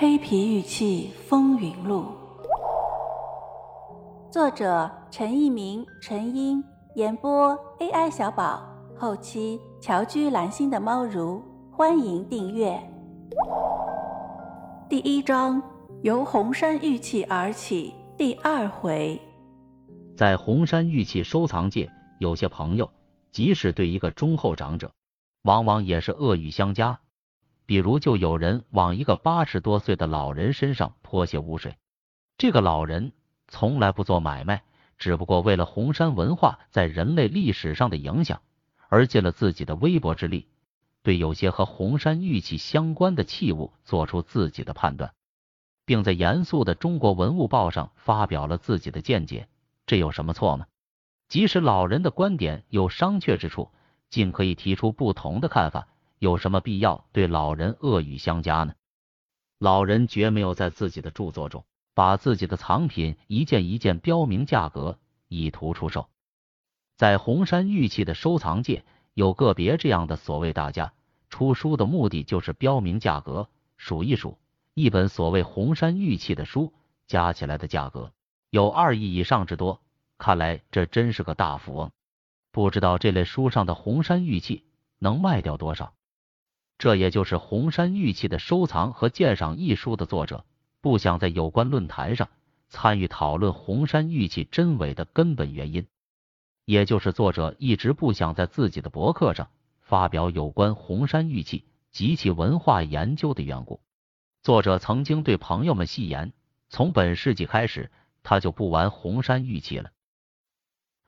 黑皮玉器风云录》，作者陈一鸣、陈英，演播 AI 小宝，后期乔居蓝心的猫如，欢迎订阅。第一章由红山玉器而起，第二回，在红山玉器收藏界，有些朋友，即使对一个忠厚长者，往往也是恶语相加。比如，就有人往一个八十多岁的老人身上泼些污水。这个老人从来不做买卖，只不过为了红山文化在人类历史上的影响，而尽了自己的微薄之力，对有些和红山玉器相关的器物做出自己的判断，并在严肃的《中国文物报》上发表了自己的见解。这有什么错吗？即使老人的观点有商榷之处，尽可以提出不同的看法。有什么必要对老人恶语相加呢？老人绝没有在自己的著作中把自己的藏品一件一件标明价格，以图出售。在红山玉器的收藏界，有个别这样的所谓大家，出书的目的就是标明价格，数一数，一本所谓红山玉器的书加起来的价格有二亿以上之多，看来这真是个大富翁。不知道这类书上的红山玉器能卖掉多少？这也就是红山玉器的收藏和鉴赏一书的作者不想在有关论坛上参与讨论红山玉器真伪的根本原因，也就是作者一直不想在自己的博客上发表有关红山玉器及其文化研究的缘故。作者曾经对朋友们戏言，从本世纪开始，他就不玩红山玉器了，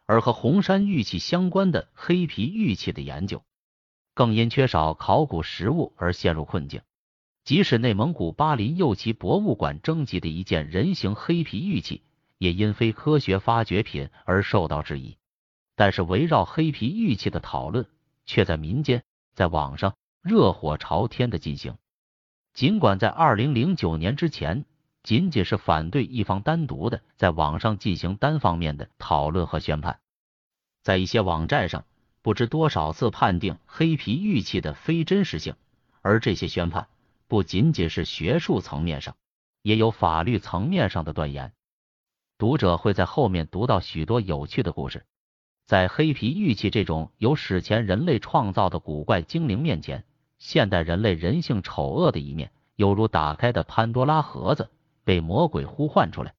而和红山玉器相关的黑皮玉器的研究。更因缺少考古实物而陷入困境。即使内蒙古巴林右旗博物馆征集的一件人形黑皮玉器，也因非科学发掘品而受到质疑。但是，围绕黑皮玉器的讨论却在民间、在网上热火朝天的进行。尽管在二零零九年之前，仅仅是反对一方单独的在网上进行单方面的讨论和宣判，在一些网站上。不知多少次判定黑皮玉器的非真实性，而这些宣判不仅仅是学术层面上，也有法律层面上的断言。读者会在后面读到许多有趣的故事。在黑皮玉器这种由史前人类创造的古怪精灵面前，现代人类人性丑恶的一面，犹如打开的潘多拉盒子，被魔鬼呼唤出来。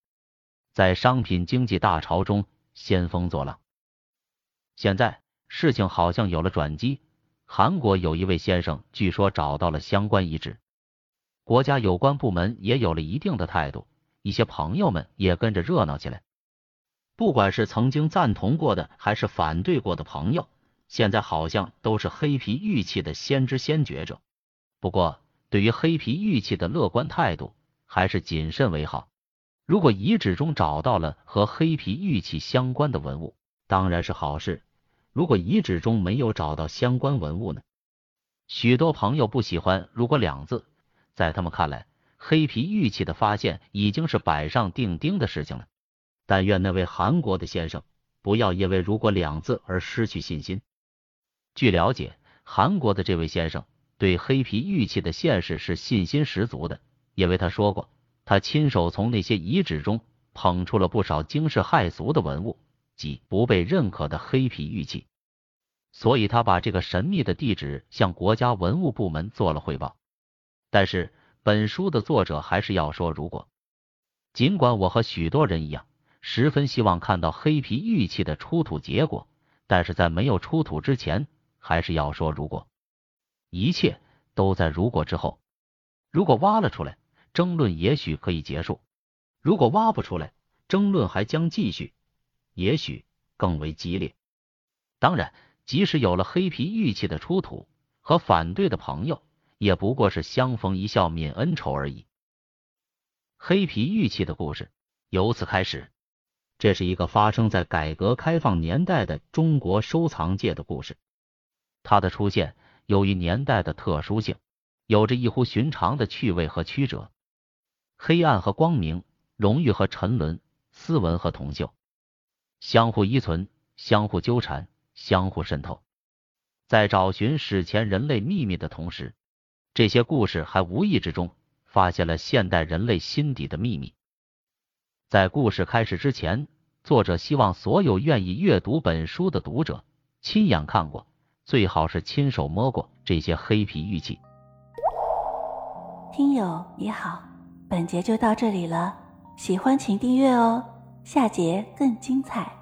在商品经济大潮中兴风作浪，现在。事情好像有了转机，韩国有一位先生据说找到了相关遗址，国家有关部门也有了一定的态度，一些朋友们也跟着热闹起来。不管是曾经赞同过的，还是反对过的朋友，现在好像都是黑皮玉器的先知先觉者。不过，对于黑皮玉器的乐观态度，还是谨慎为好。如果遗址中找到了和黑皮玉器相关的文物，当然是好事。如果遗址中没有找到相关文物呢？许多朋友不喜欢“如果”两字，在他们看来，黑皮玉器的发现已经是板上钉钉的事情了。但愿那位韩国的先生不要因为“如果”两字而失去信心。据了解，韩国的这位先生对黑皮玉器的现世是信心十足的，因为他说过，他亲手从那些遗址中捧出了不少惊世骇俗的文物。及不被认可的黑皮玉器，所以他把这个神秘的地址向国家文物部门做了汇报。但是本书的作者还是要说，如果尽管我和许多人一样，十分希望看到黑皮玉器的出土结果，但是在没有出土之前，还是要说如果。一切都在如果之后。如果挖了出来，争论也许可以结束；如果挖不出来，争论还将继续。也许更为激烈。当然，即使有了黑皮玉器的出土，和反对的朋友也不过是相逢一笑泯恩仇而已。黑皮玉器的故事由此开始。这是一个发生在改革开放年代的中国收藏界的故事。它的出现由于年代的特殊性，有着异乎寻常的趣味和曲折。黑暗和光明，荣誉和沉沦，斯文和铜锈。相互依存，相互纠缠，相互渗透，在找寻史前人类秘密的同时，这些故事还无意之中发现了现代人类心底的秘密。在故事开始之前，作者希望所有愿意阅读本书的读者亲眼看过，最好是亲手摸过这些黑皮玉器。听友你好，本节就到这里了，喜欢请订阅哦，下节更精彩。